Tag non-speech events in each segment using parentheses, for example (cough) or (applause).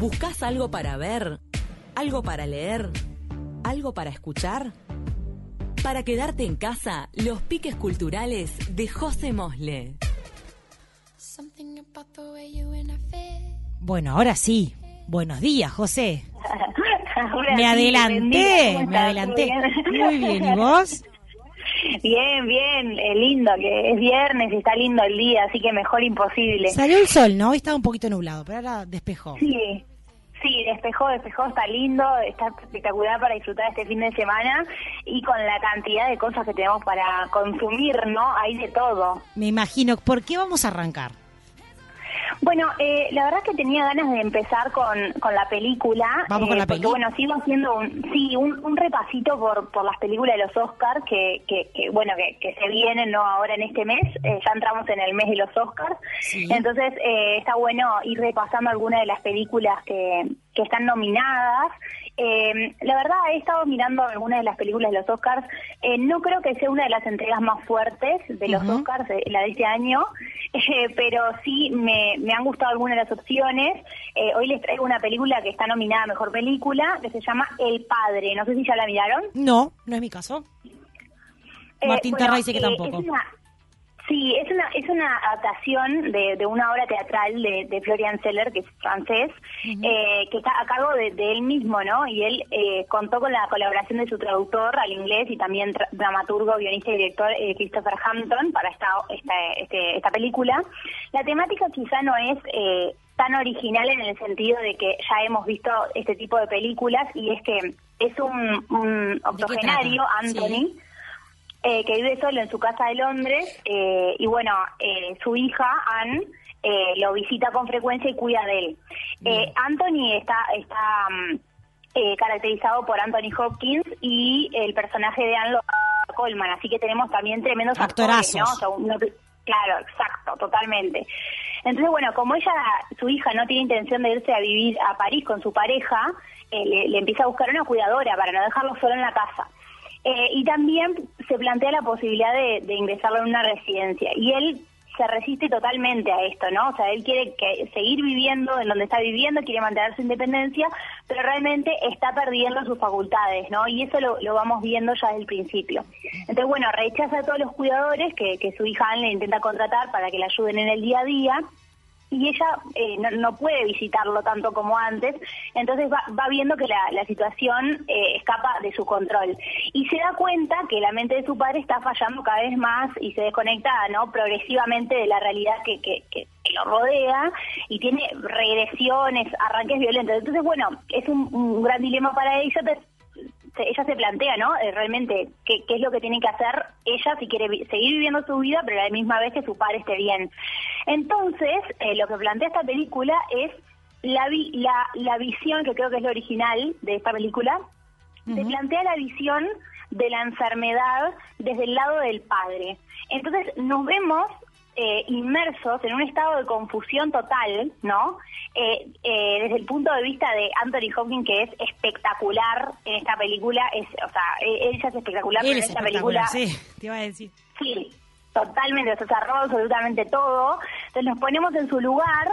¿Buscas algo para ver? ¿Algo para leer? ¿Algo para escuchar? Para quedarte en casa, los piques culturales de José Mosle. Bueno, ahora sí. Buenos días, José. (laughs) me adelanté, me adelanté. Muy bien, ¿y vos? Bien, bien, eh, lindo, que es viernes y está lindo el día, así que mejor imposible. Salió el sol, ¿no? Hoy estaba un poquito nublado, pero ahora despejó. Sí, sí, despejó, despejó, está lindo, está espectacular para disfrutar este fin de semana y con la cantidad de cosas que tenemos para consumir, ¿no? Hay de todo. Me imagino, ¿por qué vamos a arrancar? Bueno, eh, la verdad es que tenía ganas de empezar con, con la película. Vamos con la eh, porque, peli. bueno, sigo haciendo un, sí, un, un repasito por, por las películas de los Oscars que, que, que, bueno, que, que se vienen, ¿no? Ahora en este mes. Eh, ya entramos en el mes de los Oscars. Sí. Entonces, eh, está bueno ir repasando algunas de las películas que, que están nominadas. Eh, la verdad, he estado mirando algunas de las películas de los Oscars. Eh, no creo que sea una de las entregas más fuertes de los. Oscars, eh, la de este año, (laughs) eh, pero sí me, me han gustado algunas de las opciones. Eh, hoy les traigo una película que está nominada a Mejor Película, que se llama El Padre. No sé si ya la miraron. No, no es mi caso. Martín bueno, Terra dice que tampoco. es una- sí, es una, es una adaptación de, de una obra teatral de, de Florian Seller, que es francés, eh, que está a cargo de, de él mismo, ¿no? Y él eh, contó con la colaboración de su traductor al inglés y también dramaturgo, guionista y director eh, Christopher Hampton para esta, esta, este- esta película. La temática quizá no es... Eh, tan original en el sentido de que ya hemos visto este tipo de películas y es que es un, un octogenario? Anthony, Sí. Eh, que vive solo en su casa de Londres eh, y bueno, eh, su hija Anne eh, lo visita con frecuencia y cuida de él. Eh, Anthony está, está mm, eh, caracterizado por Anthony Hopkins y el personaje de Anne lo Coleman, así que tenemos también tremendos actores, ¿no? O sea, uno- claro, exacto, totalmente. Entonces, bueno, como ella, su hija no tiene intención de irse a vivir a París con su pareja, eh, le, le empieza a buscar una cuidadora para no dejarlo solo en la casa. Eh, y también se plantea la posibilidad de, de ingresarlo en una residencia. Y él se resiste totalmente a esto, ¿no? O sea, él quiere que, seguir viviendo en donde está viviendo, quiere mantener su independencia, pero realmente está perdiendo sus facultades, ¿no? Y eso lo, lo vamos viendo ya desde el principio. Entonces, bueno, rechaza a todos los cuidadores que, que su hija Anne le intenta contratar para que le ayuden en el día a día y ella eh, no, no puede visitarlo tanto como antes, entonces va, viendo que la, situación eh, escapa de su control. Y se da cuenta que la mente de su padre está fallando cada vez más y se desconecta no progresivamente de la realidad que, que, lo rodea y tiene regresiones, arranques violentos. Entonces, bueno, es un, gran dilema para ella, ella se plantea, ¿no? Eh, realmente qué, qué es lo que tiene que hacer ella si quiere vi- seguir viviendo su vida, pero a la misma vez que su padre esté bien. Entonces, eh, lo que plantea esta película es la, vi- la, la visión, que creo que es lo original de esta película, se plantea la visión de la enfermedad desde el lado del padre. Entonces, nos vemos eh, inmersos en un estado de confusión total, ¿no? Eh, eh, desde el punto de vista de Anthony Hopkins, que es espectacular en esta película, es, o sea, él ya es espectacular, es en esta película sí, te iba a decir. Sí, totalmente, o sea, se roba absolutamente todo. Entonces nos ponemos en su lugar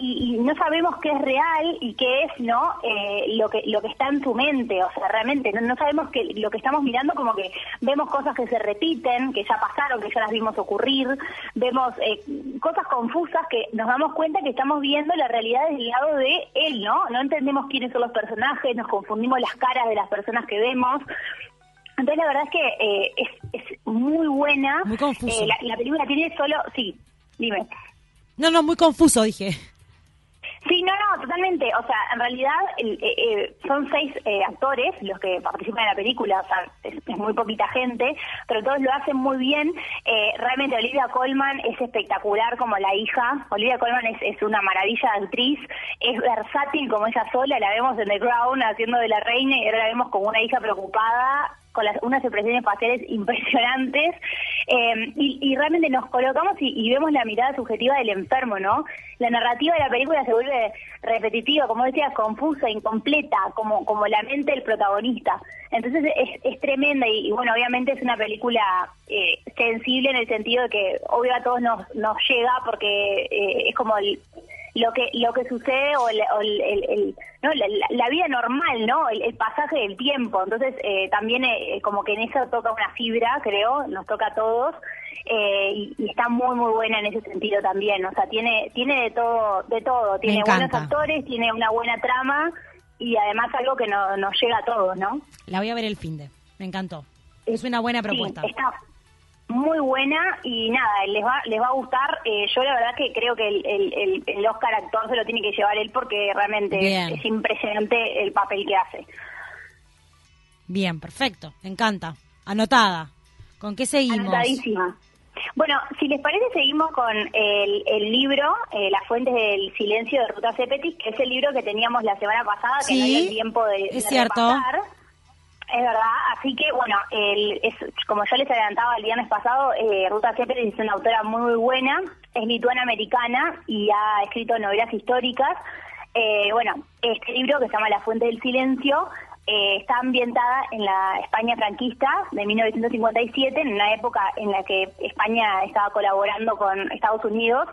y, y no sabemos qué es real y qué es no eh, lo que lo que está en su mente. O sea, realmente no, no sabemos que lo que estamos mirando como que vemos cosas que se repiten, que ya pasaron, que ya las vimos ocurrir, vemos eh, cosas confusas que nos damos cuenta que estamos viendo la realidad desde el lado de él, ¿no? No entendemos quiénes son los personajes, nos confundimos las caras de las personas que vemos. Entonces la verdad es que eh, es, es muy buena. Muy confuso. Eh, la, la película tiene solo, sí, dime. No, no, muy confuso, dije. Sí, no, no, totalmente. O sea, en realidad el- eh, eh, son seis eh, actores los que participan en la película, o sea, es, es muy poquita gente, pero todos lo hacen muy bien. Eh, realmente Olivia Colman es espectacular como la hija. Olivia Colman es, es una maravilla de actriz, es versátil como ella sola, la vemos en The Crown haciendo de la reina y ahora la vemos como una hija preocupada con las, unas expresiones faciales impresionantes (laughs) eh, y, y realmente nos colocamos y, vemos la mirada subjetiva del enfermo, ¿no? La narrativa de la película se vuelve repetitiva, como decías, confusa, incompleta, como, como la mente del protagonista. Entonces es, es tremenda y, y, bueno, obviamente es una película eh, sensible en el sentido de que obvio a todos nos, nos llega porque eh, es como el lo que lo que sucede o, el, no, la, vida normal, ¿no? El, pasaje del tiempo. Entonces, eh, también eh, como que en eso toca una fibra, creo, nos toca a todos. Eh, y, está muy muy buena en ese sentido también. O sea tiene tiene de todo de todo. Tiene buenos actores tiene una buena trama y además algo que no, nos llega a todos no la voy a ver el fin de. Me encantó. Es una buena propuesta. está muy buena y nada, les va, les va a gustar. Eh, yo la verdad que creo que el, el, Oscar actor se lo tiene que llevar él porque realmente es, impresionante el papel que hace. Bien, perfecto, me encanta. Anotada. ¿Con qué seguimos? Anotadísima. Bueno, si les parece, seguimos con el, el libro eh, Las fuentes del silencio de Ruta Cepetis, que es el libro que teníamos la semana pasada, que no había tiempo de, es cierto. Es verdad, así que bueno, como yo les adelantaba el viernes pasado, eh, Ruta Cepetis es una autora muy, buena, es lituana-americana y ha escrito novelas históricas. Eh, bueno, este libro que se llama La Fuente del Silencio eh, está ambientada en la España franquista de 1957, en una época en la que España estaba colaborando con Estados Unidos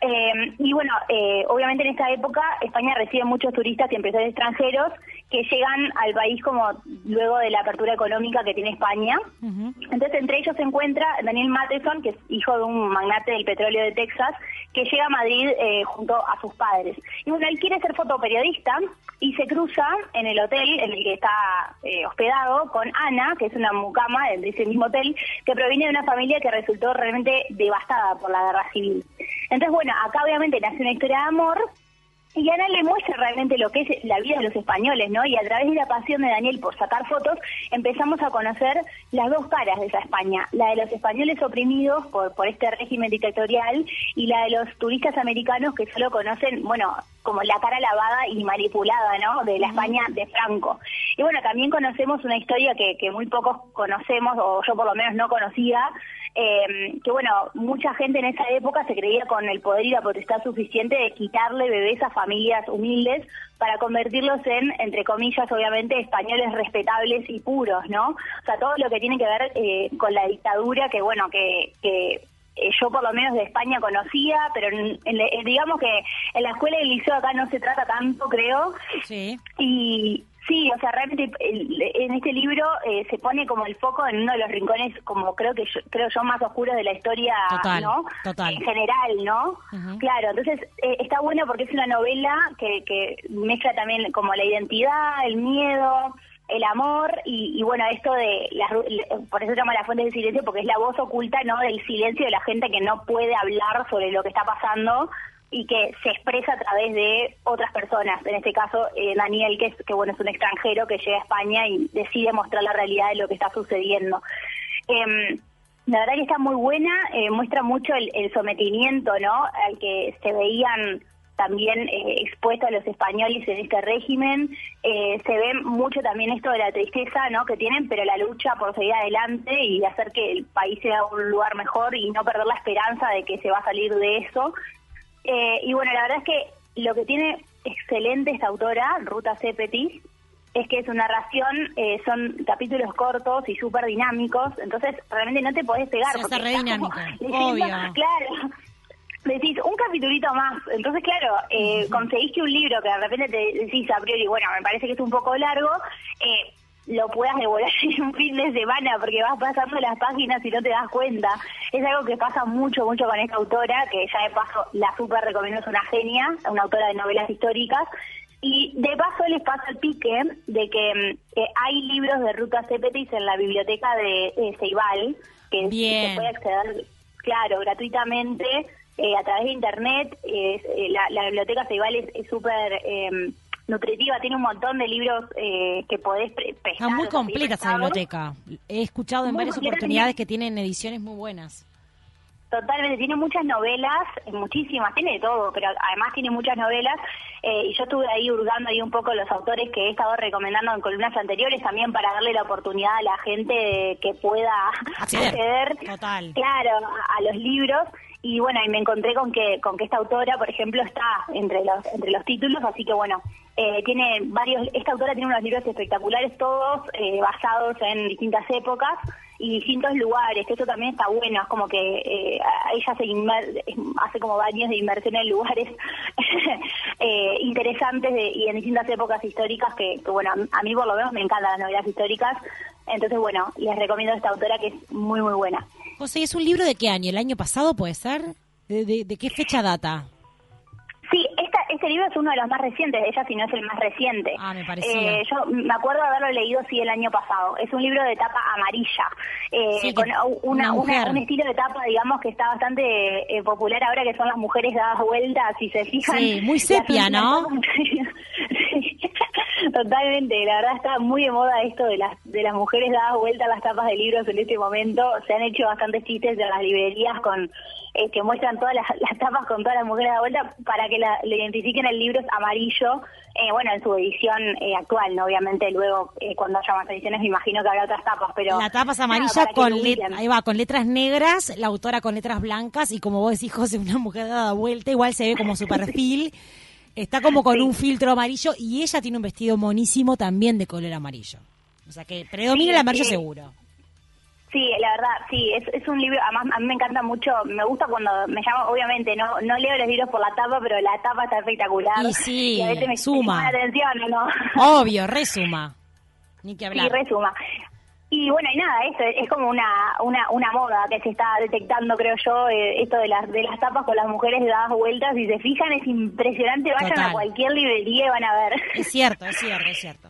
eh, y bueno, eh, obviamente en esta época España recibe muchos turistas y empresarios extranjeros que llegan al país como luego de la apertura económica que tiene España. Entonces entre ellos se encuentra Daniel Matheson, que es hijo de un magnate del petróleo de Texas, que llega a Madrid eh, junto a sus padres. Y bueno, él quiere ser fotoperiodista y se cruza en el hotel en el que está hospedado con Ana, que es una mucama de ese mismo hotel, que proviene de una familia que resultó realmente devastada por la guerra civil. Entonces, bueno, acá obviamente nace una historia de amor y Ana le muestra realmente lo que es la vida de los españoles, ¿no? Y a través de la pasión de Daniel por sacar fotos, empezamos a conocer las dos caras de esa España, la de los españoles oprimidos por, por este régimen dictatorial y la de los turistas americanos que solo conocen, bueno, como la cara lavada y manipulada, ¿no? De la España de Franco. Y bueno, también conocemos una historia que, que muy pocos conocemos, o yo por lo menos no conocía, eh, que bueno, mucha gente en esa época se creía con el poder y la potestad suficiente de quitarle bebés a familias humildes para convertirlos en, entre comillas, obviamente, españoles respetables y puros, ¿no? O sea, todo lo que tiene que ver eh, con la dictadura, que bueno, que, que eh, yo por lo menos de España conocía, pero digamos que en la escuela y el liceo acá no se trata tanto, creo. Sí. Y, Sí, o sea, realmente en este libro eh, se pone como el foco en uno de los rincones, como creo que yo, creo yo más oscuros de la historia, ¿no? Total. En general, ¿no? Claro, entonces eh, está bueno porque es una novela que, que mezcla también como la identidad, el miedo, el amor y, bueno, esto de, la, por eso se llama la fuente del silencio, porque es la voz oculta, ¿no? Del silencio de la gente que no puede hablar sobre lo que está pasando y que se expresa a través de otras personas. En este caso, eh, Daniel, que, es, que bueno, es un extranjero que llega a España y decide mostrar la realidad de lo que está sucediendo. Em, la verdad que está muy buena, eh, muestra mucho el, sometimiento, ¿no? Al que se veían también eh, expuestos los españoles en este régimen. se ve mucho también esto de la tristeza, ¿no? Que tienen, pero la lucha por seguir adelante y hacer que el país sea un lugar mejor y no perder la esperanza de que se va a salir de eso. Eh, y bueno, la verdad es que lo que tiene excelente esta autora, Ruta Cepetis, es que su narración eh, son capítulos cortos y súper dinámicos, entonces realmente no te podés pegar. Se hace re (laughs) obvio. Claro, decís un capitulito más, entonces claro, eh, conseguiste un libro que de repente te decís a priori, bueno, me parece que es un poco largo, eh, lo puedas devorar (laughs) en un fin de semana porque vas pasando las páginas y no te das cuenta. Es algo que pasa mucho, mucho con esta autora, que ya de paso la super recomiendo, es una genia, una autora de novelas históricas. Y de paso les pasa el pique de que mm, hay libros de Ruta Cepetis en la biblioteca de Ceibal, que se puede acceder, claro, gratuitamente eh, a través de internet. Eh, la, biblioteca Ceibal es súper... Em, nutritiva, tiene un montón de libros eh, que podés prestar. Está muy completa esa biblioteca. He escuchado en varias oportunidades que tienen ediciones muy buenas. Totalmente, tiene muchas novelas, muchísimas, tiene de todo, pero además tiene muchas novelas. Eh, y yo estuve ahí hurgando ahí un poco los autores que he estado recomendando en columnas anteriores también para darle la oportunidad a la gente que pueda acceder, Total. claro, a los libros y bueno, y me encontré con que con que esta autora, por ejemplo, está entre los entre los títulos, así que bueno, eh, tiene varios esta autora tiene unos libros espectaculares todos eh, basados en distintas épocas y distintos lugares, que eso también está bueno, es como que eh, ella se hace como baños de inmersión en lugares (laughs) eh, interesantes y en distintas épocas históricas que, bueno, a mí por lo menos me encantan las novelas históricas, entonces bueno, les recomiendo a esta autora que es muy muy buena. José, ¿es un libro de qué año? ¿El año pasado puede ser? de qué fecha data? Sí, este libro es uno de los más recientes de ella, si no es el más reciente. Ah, me parecía. Eh, yo me acuerdo de haberlo leído, sí, el año pasado. Es un libro de tapa amarilla, eh, con una, un estilo de tapa, digamos, que está bastante eh, popular ahora, que son las mujeres dadas vueltas, si se fijan. Sí, muy sepia, ¿no? (laughs) Totalmente, la verdad está muy de moda esto de las de las mujeres dadas vueltas a las tapas de libros en este momento. Se han hecho bastantes chistes de las librerías con eh, que muestran todas las, tapas con todas las mujeres dadas vuelta para que la, le identifiquen el libro amarillo. Eh, bueno, en su edición eh, actual, ¿no? obviamente luego cuando haya más ediciones me imagino que habrá otras tapas, pero... La tapa es amarilla con, ahí va, con letras negras, la autora con letras blancas y como vos decís, José, una mujer dada vuelta, igual se ve como (laughs) su perfil. Está como con un filtro amarillo y ella tiene un vestido monísimo también de color amarillo. O sea que predomina el amarillo seguro. Sí, la verdad, sí, es, es un libro, además a mí me encanta mucho, me gusta cuando me llama, obviamente no no leo los libros por la tapa, pero la tapa está espectacular. Y sí, (laughs) a veces me suma. la atención, ¿no? Obvio, resuma. Ni que hablar. Sí, resuma. Y bueno, y nada, esto es como una, una, una moda que se está detectando, creo yo, eh, esto de las, de las tapas con las mujeres dadas vueltas. Si se fijan, es impresionante. Vayan a cualquier librería y van a ver. Es cierto, es cierto, es cierto.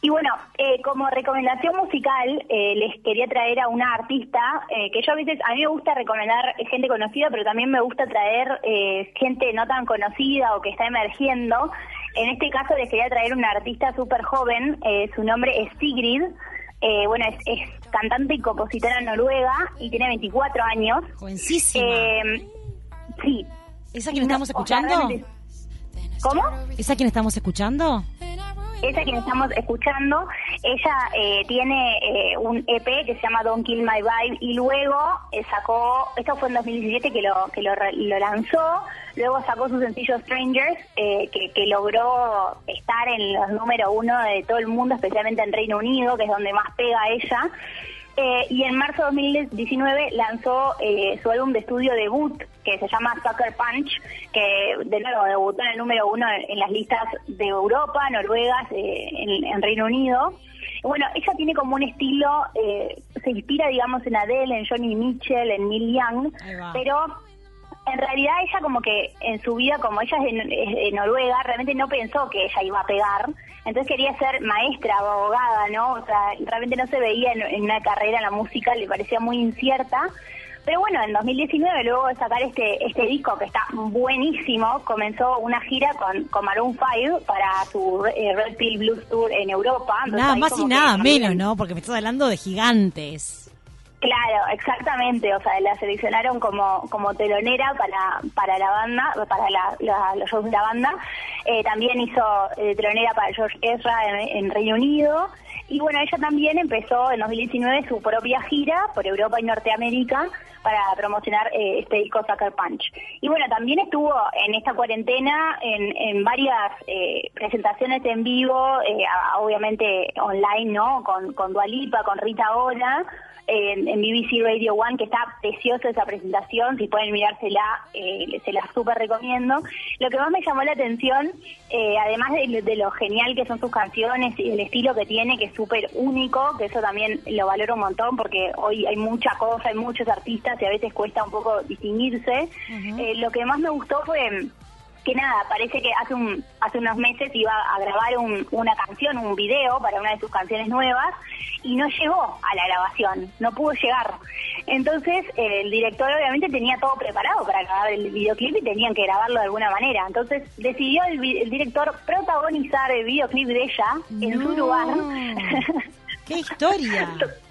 Y bueno, eh, como recomendación musical, eh, les quería traer a una artista que yo a veces, a mí me gusta recomendar gente conocida, pero también me gusta traer gente no tan conocida o que está emergiendo. En este caso les quería traer una artista súper joven, eh, su nombre es Sigrid, eh, bueno, es, cantante y compositora noruega y tiene 24 años. Jovencísima. Eh, sí. ¿Esa quien estamos escuchando? ¿Cómo? ¿Esa quien estamos escuchando? esa quien estamos escuchando, ella eh, tiene eh, un EP que se llama Don't Kill My Vibe y luego eh, sacó, esto fue en 2017 que lo que lo, lanzó, luego sacó su sencillo Strangers que, que logró estar en los número uno de todo el mundo, especialmente en Reino Unido, que es donde más pega ella. Eh, y en marzo de 2019 lanzó eh, su álbum de estudio debut, que se llama Sucker Punch, que de nuevo debutó en el número uno en, las listas de Europa, Noruega, eh, en, Reino Unido. Bueno, ella tiene como un estilo, se inspira, digamos, en Adele, en Johnny Mitchell, en Neil Young, pero en realidad ella como que en su vida, como ella es de, Noruega, realmente no pensó que ella iba a pegar, entonces quería ser maestra o abogada, ¿no? O sea, realmente no se veía en, una carrera en la música, le parecía muy incierta. Pero bueno, en 2019, luego de sacar este este disco que está buenísimo, comenzó una gira con, con Maroon 5 para su eh, Red Pill Blues Tour en Europa. nada más y nada menos, ¿no? Porque me estás hablando de gigantes. Claro, exactamente. O sea, la seleccionaron como, como telonera para, para la banda, para la, los shows de la banda. Eh, también hizo eh, telonera para George Ezra en, Reino Unido. Y bueno, ella también empezó en 2019 su propia gira por Europa y Norteamérica para promocionar eh, este disco Sucker Punch. Y bueno, también estuvo en esta cuarentena en, en varias presentaciones en vivo, obviamente online, ¿no? Con, con Dualipa, con Rita Ora en, BBC Radio One, que está preciosa esa presentación, si pueden mirársela, eh, se la súper recomiendo. Lo que más me llamó la atención, eh, además de, lo genial que son sus canciones y el estilo que tiene, que es súper único, que eso también lo valoro un montón, porque hoy hay mucha cosa, hay muchos artistas y a veces cuesta un poco distinguirse. Eh, lo que más me gustó fue que nada, parece que hace un hace unos meses iba a grabar una canción, un video para una de sus canciones nuevas y no llegó a la grabación, no pudo llegar. Entonces el director obviamente tenía todo preparado para grabar el videoclip y tenían que grabarlo de alguna manera. Entonces decidió el, director protagonizar el videoclip de ella en su lugar. ¡Qué historia! (laughs)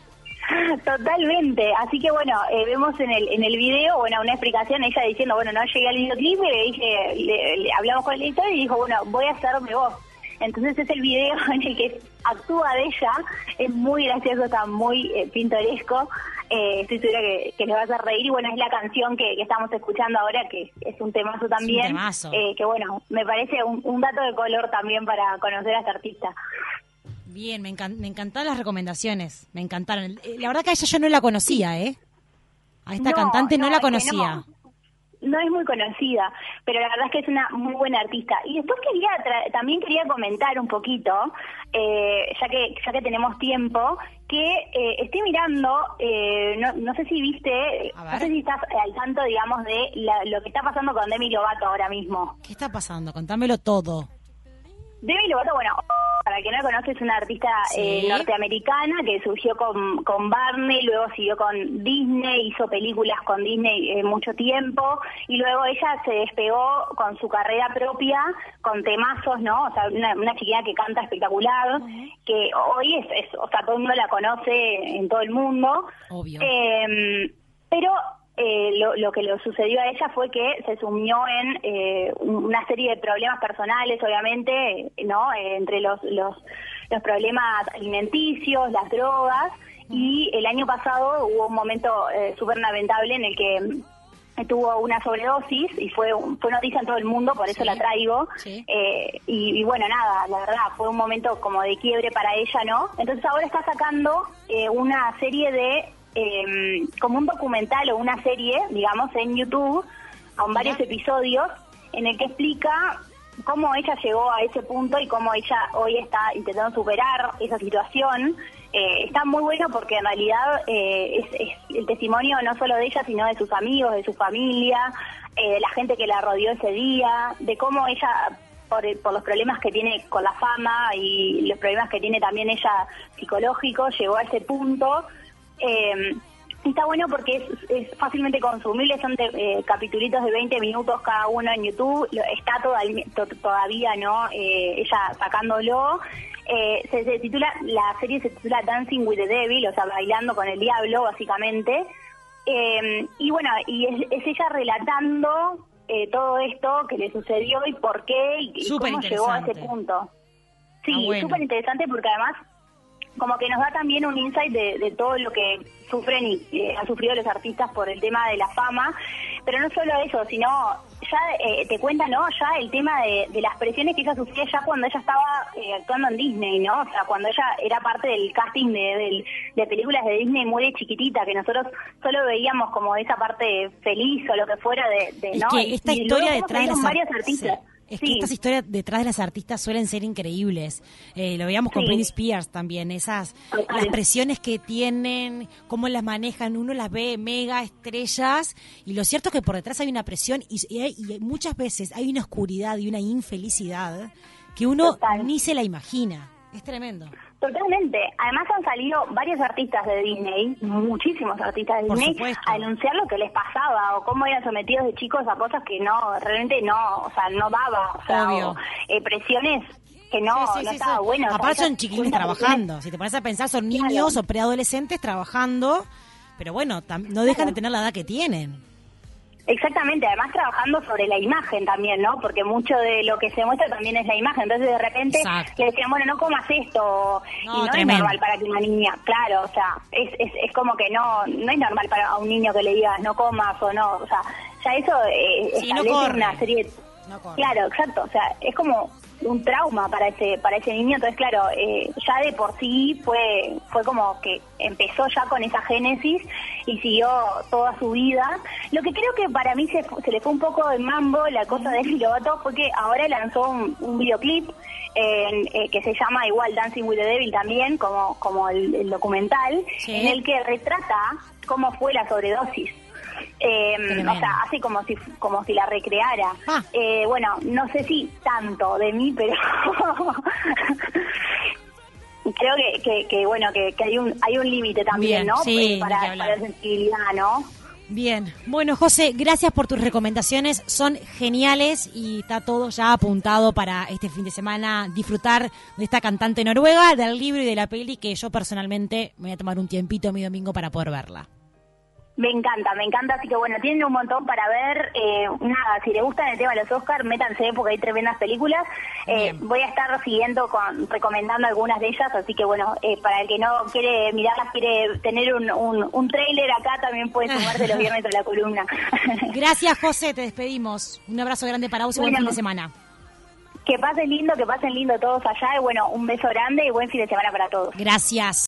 (laughs) Totalmente, así que bueno, eh, vemos en el en el video, bueno, una explicación, ella diciendo, bueno, no llegué al videoclip, le dije, le, hablamos con el editor y dijo, bueno, voy a hacerme voz. Entonces es el video (laughs) en el que actúa de ella, es muy gracioso, está muy eh, pintoresco, eh, estoy segura que, les va a hacer reír. Y bueno, es la canción que, estamos escuchando ahora, que es un temazo también, eh, que bueno, me parece un, un dato de color también para conocer a esta artista. Bien, me, me encantaron las recomendaciones, me encantaron. Eh, la verdad que a ella yo no la conocía, ¿eh? A esta cantante no, la conocía no es muy conocida, pero la verdad es que es una muy buena artista. Y después quería también quería comentar un poquito, eh, ya que ya que tenemos tiempo, que eh, estoy mirando, eh, no, no sé si viste, no sé si estás al tanto, digamos, de lo que está pasando con Demi Lovato ahora mismo. ¿Qué está pasando? Contámelo todo. Demi Lovato, bueno, para que no lo conoce, es una artista eh, norteamericana que surgió con, con Barney, luego siguió con Disney, hizo películas con Disney eh, mucho tiempo, y luego ella se despegó con su carrera propia, con temazos, ¿no? O sea, una, una chiquilla que canta espectacular, que hoy es, es, o sea, todo el mundo la conoce en todo el mundo. Obvio. Eh, pero eh, lo, que le sucedió a ella fue que se sumió en eh, una serie de problemas personales, obviamente, ¿no? Eh, entre los, los, los problemas alimenticios, las drogas, y el año pasado hubo un momento súper lamentable en el que tuvo una sobredosis y fue fue noticia en todo el mundo, por eso la traigo. y, y, bueno, nada, la verdad, fue un momento como de quiebre para ella, ¿no? Entonces ahora está sacando una serie de eh, como un documental o una serie, digamos, en YouTube, con varios episodios, en el que explica cómo ella llegó a ese punto y cómo ella hoy está intentando superar esa situación. Eh, está muy bueno porque en realidad eh, es, el testimonio no solo de ella, sino de sus amigos, de su familia, eh, de la gente que la rodeó ese día, de cómo ella, por, por los problemas que tiene con la fama y los problemas que tiene también ella psicológicos, llegó a ese punto eh, está bueno porque es, fácilmente consumible, son de, eh, capitulitos de 20 minutos cada uno en YouTube, está todavía, ¿no? Eh, ella sacándolo. Eh, se, titula, la serie se titula Dancing with the Devil, o sea, bailando con el diablo, básicamente. Eh, y bueno, y es, ella relatando todo esto que le sucedió y por qué y, cómo llegó a ese punto. Sí, ah, súper interesante porque además como que nos da también un insight de, todo lo que sufren y eh, han sufrido los artistas por el tema de la fama, pero no solo eso, sino ya eh, te cuenta, ¿no? Ya el tema de, las presiones que ella sufría ya cuando ella estaba eh, actuando en Disney, ¿no? O sea, cuando ella era parte del casting de, de, películas de Disney muy chiquitita, que nosotros solo veíamos como esa parte feliz o lo que fuera de, ¿no? que esta historia detrás de varios artistas. Es que estas historias detrás de las artistas suelen ser increíbles. Eh, lo veíamos con Britney Spears también, esas las presiones que tienen, cómo las manejan, uno las ve mega estrellas y lo cierto es que por detrás hay una presión y, y muchas veces hay una oscuridad y una infelicidad que uno ni se la imagina. Es tremendo. Totalmente. Además han salido varios artistas de Disney, muchísimos artistas de Disney, a denunciar lo que les pasaba o cómo eran sometidos de chicos a cosas que no, realmente no, o sea, no daba, o sea, eh, presiones que no, no estaba bueno. Aparte son chiquillos trabajando, si te pones a pensar son niños o preadolescentes trabajando, pero bueno, no dejan de tener la edad que tienen. Exactamente, además trabajando sobre la imagen también, ¿no? Porque mucho de lo que se muestra también es la imagen. Entonces de repente le decían, bueno, no comas esto. y no es normal para que una niña, claro, o sea, es, es, es como que no no es normal para un niño que le digas no comas o no. O sea, ya eso eh, establece una serie... claro, exacto. O sea, es como un trauma para ese para ese niño. Entonces claro eh, ya de por sí fue fue como que empezó ya con esa génesis y siguió toda su vida. Lo que creo que para mí se, se le fue un poco de mambo la cosa de Lovato fue que ahora lanzó un, videoclip eh, que se llama igual Dancing with the Devil también como como el, documental en el que retrata cómo fue la sobredosis eh, o sea, así como si como si la recreara. Ah. Eh, bueno, no sé si tanto de mí, pero (laughs) creo que, que, bueno que, hay un hay un límite también, ¿no? Sí, eh, para, la sensibilidad, ¿no? Bien, bueno José, gracias por tus recomendaciones, son geniales y está todo ya apuntado para este fin de semana disfrutar de esta cantante noruega, del libro y de la peli que yo personalmente me voy a tomar un tiempito mi domingo para poder verla. Me encanta, me encanta, así que bueno, tienen un montón para ver. Eh, nada, si les gustan el tema de los Oscars, métanse porque hay tremendas películas. Eh, voy a estar siguiendo con recomendando algunas de ellas, así que bueno, eh, para el que no quiere mirarlas, quiere tener un, un, un trailer acá, también puede (laughs) sumarse los viernes a la columna. (laughs) Gracias, José, te despedimos. Un abrazo grande para vos y buen fin de semana. Que pasen lindo, que pasen lindo todos allá y bueno, un beso grande y buen fin de semana para todos. Gracias.